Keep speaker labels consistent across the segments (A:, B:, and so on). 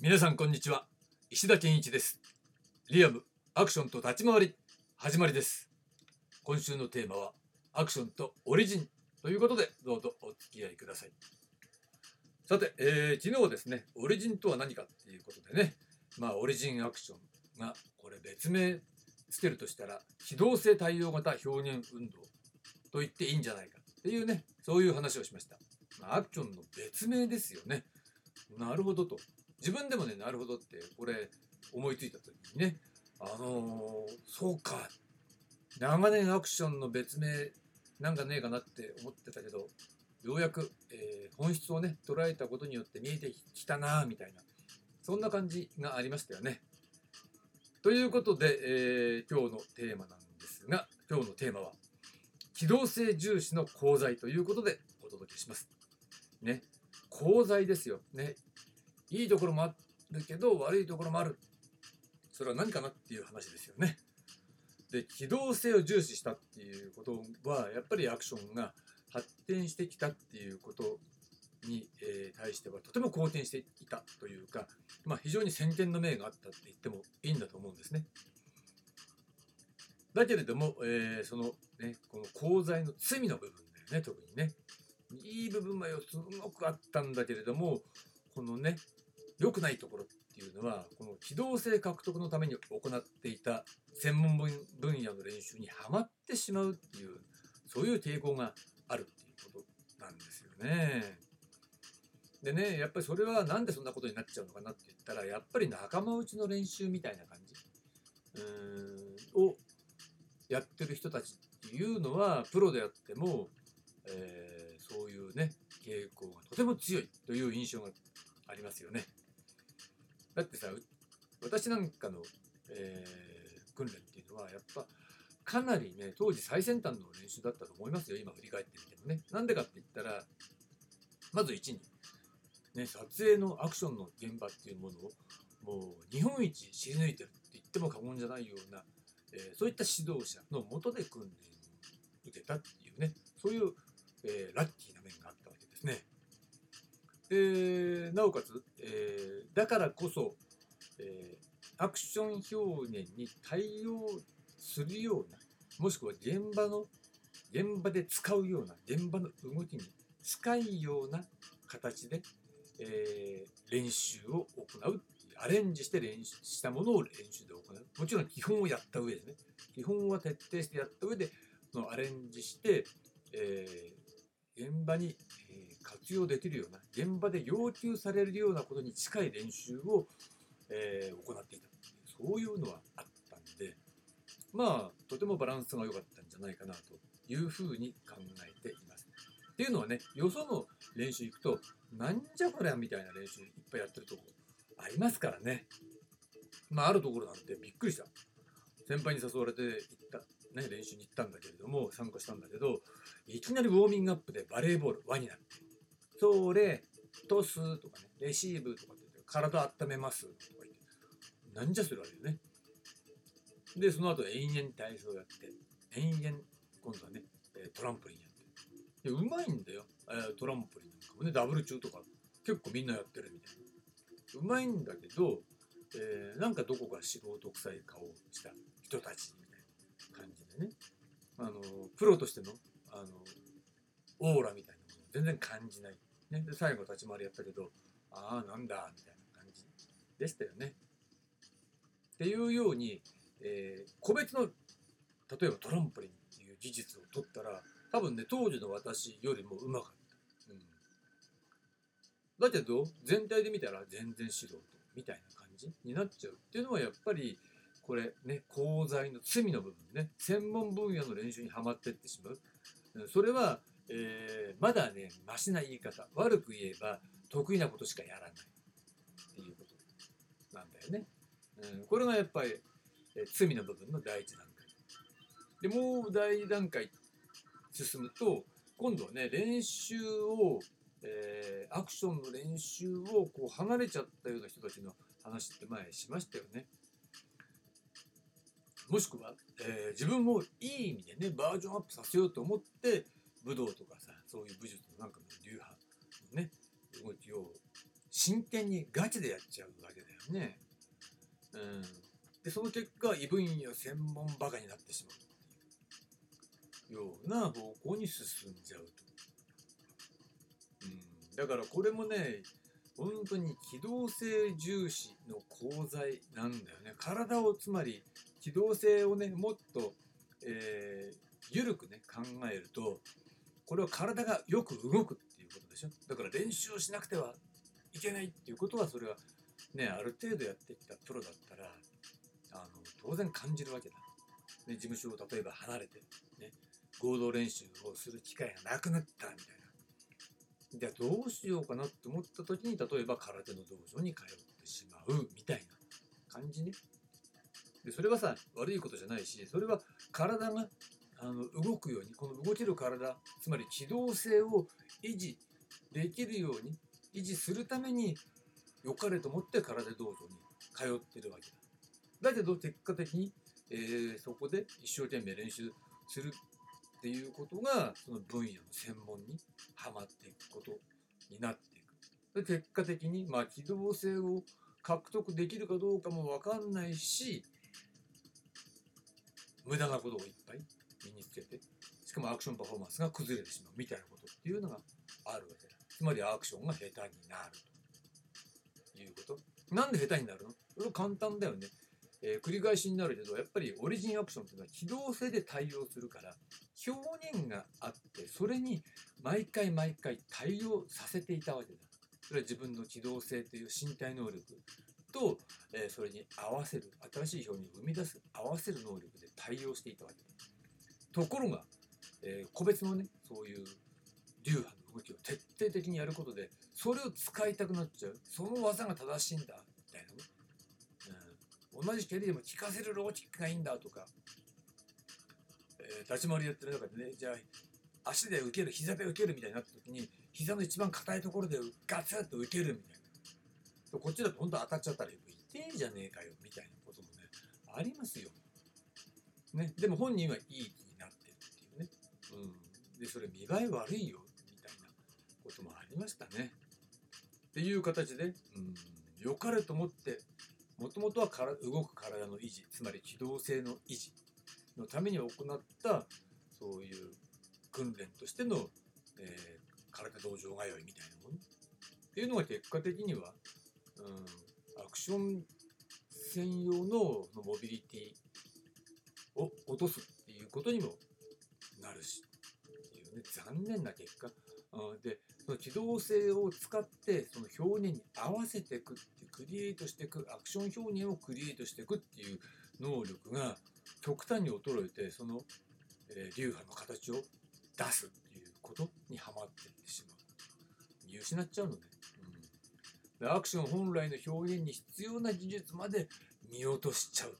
A: 皆さんこんにちは。石田健一です。リアムアクションと立ち回り始まりです。今週のテーマはアクションとオリジン。ということでどうぞお付き合いください。さて、えー、昨日ですねオリジンとは何かっていうことでね。まあオリジンアクションがこれ別名つけるとしたら機動性対応型表現運動と言っていいんじゃないかっていうねそういう話をしました、まあ、アクションの別名ですよね。なるほどと。自分でもねなるほどってこれ思いついた時にねあのー、そうか長年アクションの別名なんかねえかなって思ってたけどようやく、えー、本質をね捉えたことによって見えてきたなみたいなそんな感じがありましたよね。ということで、えー、今日のテーマなんですが今日のテーマは機動性重視の功罪ということでお届けします。ね功罪ですよ。ねいいところもあるけど悪いところもある。それは何かなっていう話ですよね。で機動性を重視したっていうことはやっぱりアクションが発展してきたっていうことに、え、対してはとても好転していたというか、まあ、非常に先見の明があったって言ってもいいんだと思うんですね。だけれども、えー、そのねこの功罪の罪の部分だよね特にね。いい部分はすごくあったんだけれどもこのね良くないところっていうのはこの機動性獲得のために行っていた専門分野の練習にはまってしまうっていうそういう傾向があるっていうことなんですよね。でねやっぱりそれは何でそんなことになっちゃうのかなって言ったらやっぱり仲間内の練習みたいな感じうーんをやってる人たちっていうのはプロであっても、えー、そういうね傾向がとても強いという印象がりますよね。だってさ私なんかの、えー、訓練っていうのはやっぱかなりね当時最先端の練習だったと思いますよ今振り返ってみてもね。なんでかって言ったらまず1に、ね、撮影のアクションの現場っていうものをもう日本一知り抜いてるって言っても過言じゃないような、えー、そういった指導者のもとで訓練を受けたっていうねそういう、えー、ラッキーな面があったわけですね。でなおかつ、えー、だからこそ、えー、アクション表現に対応するようなもしくは現場の現場で使うような現場の動きに近いような形で、えー、練習を行うアレンジして練習したものを練習で行う。もちろん基本をやった上でね。基本は徹底してやった上でそのアレンジして、えー、現場に活用できるような現場で要求されるようなことに近い練習を、えー、行っていたそういうのはあったんでまあとてもバランスが良かったんじゃないかなというふうに考えています。っていうのはねよその練習行くとなんじゃこりゃみたいな練習いっぱいやってるとこありますからね。まああるところなんてびっくりした。先輩に誘われて行った、ね、練習に行ったんだけれども参加したんだけどいきなりウォーミングアップでバレーボール輪になってそれ、トスとかね、レシーブとかって言って、体温めますとか言って、なんじゃそれあれよね。で、その後延々体操やって、延々、今度はね、トランポリンやって。で、うまいんだよ。トランポリンなんかもね、ダブル中とか、結構みんなやってるみたいな。うまいんだけど、えー、なんかどこか素人臭い顔をした人たちみたいな感じでね。あの、プロとしての、あの、オーラみたいなものを全然感じない。ね、で最後立ち回りやったけどああなんだみたいな感じでしたよね。っていうように、えー、個別の例えばトランポリンっていう技術を取ったら多分ね当時の私よりもうまかった。うん、だけど全体で見たら全然素人みたいな感じになっちゃうっていうのはやっぱりこれね功罪の罪の部分ね専門分野の練習にはまってってしまう。それはえー、まだね、マシな言い方。悪く言えば、得意なことしかやらない。っていうことなんだよね。うん、これがやっぱり、えー、罪の部分の第一段階。で、もう第二段階進むと、今度はね、練習を、えー、アクションの練習をこう離れちゃったような人たちの話って前しましたよね。もしくは、えー、自分もいい意味でね、バージョンアップさせようと思って、武道とかさそういう武術のなんかの流派のね動きを真剣にガチでやっちゃうわけだよね。うん、でその結果異分野専門バカになってしまうような方向に進んじゃうと。うん、だからこれもね本当に機動性重視の功罪なんだよね。体をつまり機動性をねもっと、えー、緩くね考えるとこれは体がよく動くっていうことでしょ。だから練習をしなくてはいけないっていうことはそれはねある程度やってきたプロだったらあの当然感じるわけだ、ね、事務所を例えば離れて、ね、合同練習をする機会がなくなったみたいな。じゃあどうしようかなって思った時に例えば空手の道場に通ってしまうみたいな感じね。でそれはさ悪いことじゃないしそれは体があの動くようにこの動ける体つまり機動性を維持できるように維持するために良かれと思って空手道場に通ってるわけだだけど結果的に、えー、そこで一生懸命練習するっていうことがその分野の専門にはまっていくことになっていく。で結果的に、まあ、機動性を獲得できるかどうかも分かんないし無駄なことをいっぱい身につけてしかもアクションパフォーマンスが崩れてしまうみたいなことっていうのがあるわけだ。つまりアクションが下手になるということ。なんで下手になるの？それ簡単だよね。えー、繰り返しになるけどやっぱりオリジンアクションっていうのは機動性で対応するから表現があってそれに毎回毎回対応させていたわけだそれは自分の機動性という身体能力と、えー、それに合わせる新しい表現を生み出す合わせる能力で対応していたわけだところが、えー、個別のねそういう流派の動きを徹底的にやることでそれを使いたくなっちゃう。その技が正しいんだ。みたいなね。同じ蹴りでも効かせるローキックがいいんだとか、えー、立ち回りやってる中でねじゃあ足で受ける膝で受けるみたいになった時に膝の一番硬いところでガツッと受けるみたいな。こっちだと本当当たっちゃったら痛えじゃねえかよみたいなこともねありますよ、ね、でも本人はいい気になってるっていう、ん、でそれ見栄え悪いよみたいなこともありましたね。っていう形で、うん、良かれと思ってもともとはから動く体の維持つまり機動性の維持のために行ったそういう訓練としての、えー、空手道場通いみたいなものっていうのが結果的には、うん、アクション専用のモビリティを落とすっていうことにも残念な結果。でその機動性を使ってその表現に合わせていくってクリエイトしていくアクション表現をクリエイトしていくっていう能力が極端に衰えてその、え、流派の形を出すっていうことにはまっていってしまう。見失っちゃうのね、うん、でアクション本来の表現に必要な技術まで見落としちゃう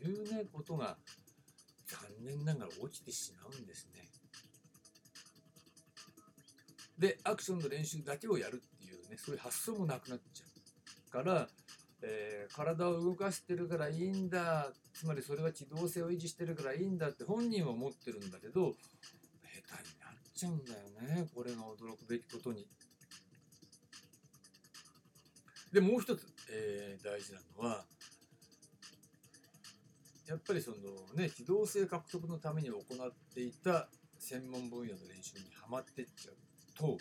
A: というねことが残念ながら起きてしまうんですね。でアクションの練習だけをやるっていうねそういう発想もなくなっちゃうから、えー、体を動かしてるからいいんだつまりそれは機動性を維持してるからいいんだって本人は思ってるんだけど下手になっちゃうんだよねこれが驚くべきことに。でもう一つ、えー、大事なのはやっぱりそのね機動性獲得のために行っていた専門分野の練習にはまってっちゃうと、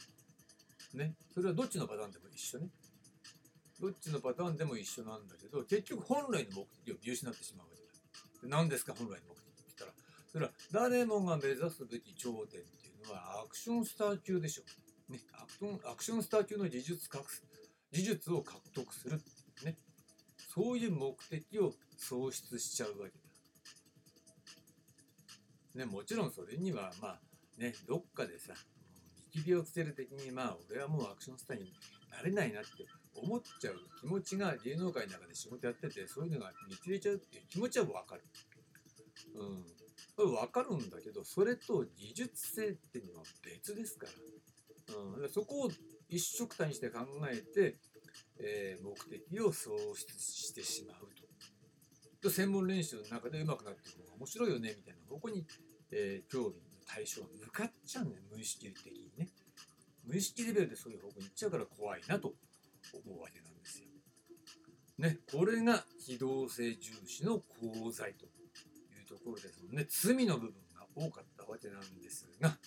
A: ね、それはどっちのパターンでも一緒ね。どっちのパターンでも一緒なんだけど、結局本来の目的を見失ってしまうわけだ。何ですか、本来の目的って言ったら。それは誰もが目指すべき頂点っていうのはアクションスター級でしょ。ね、アクションアクションスター級の技術技術を獲得するね。そういう目的を喪失しちゃうわけだ。ね、もちろんそれにはまあね、どっかでさ、き火をつける的にまあ俺はもうアクションスターになれないなって思っちゃう気持ちが芸能界の中で仕事やっててそういうのが見切れちゃうっていう気持ちは分かる。うん。これ分かるんだけどそれと技術性っていうのは別ですから。うん、そこを一緒くたにして考えて、えー、目的を喪失してしまうと。専門練習の中で上手くなっていくのが面白いよねみたいなここに、えー、興味対象が向かっちゃうんだよ無意識的にね無意識レベルでそういう方向に行っちゃうから怖いなと思うわけなんですよ。ね、これが非道性重視の功罪というところですもんね。罪の部分が多かったわけなんですが、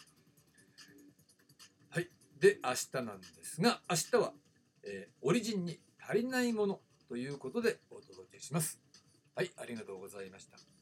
A: はい。で、明日なんですが、明日は、えー、オリジンに足りないものということでお届けします。はい、ありがとうございました。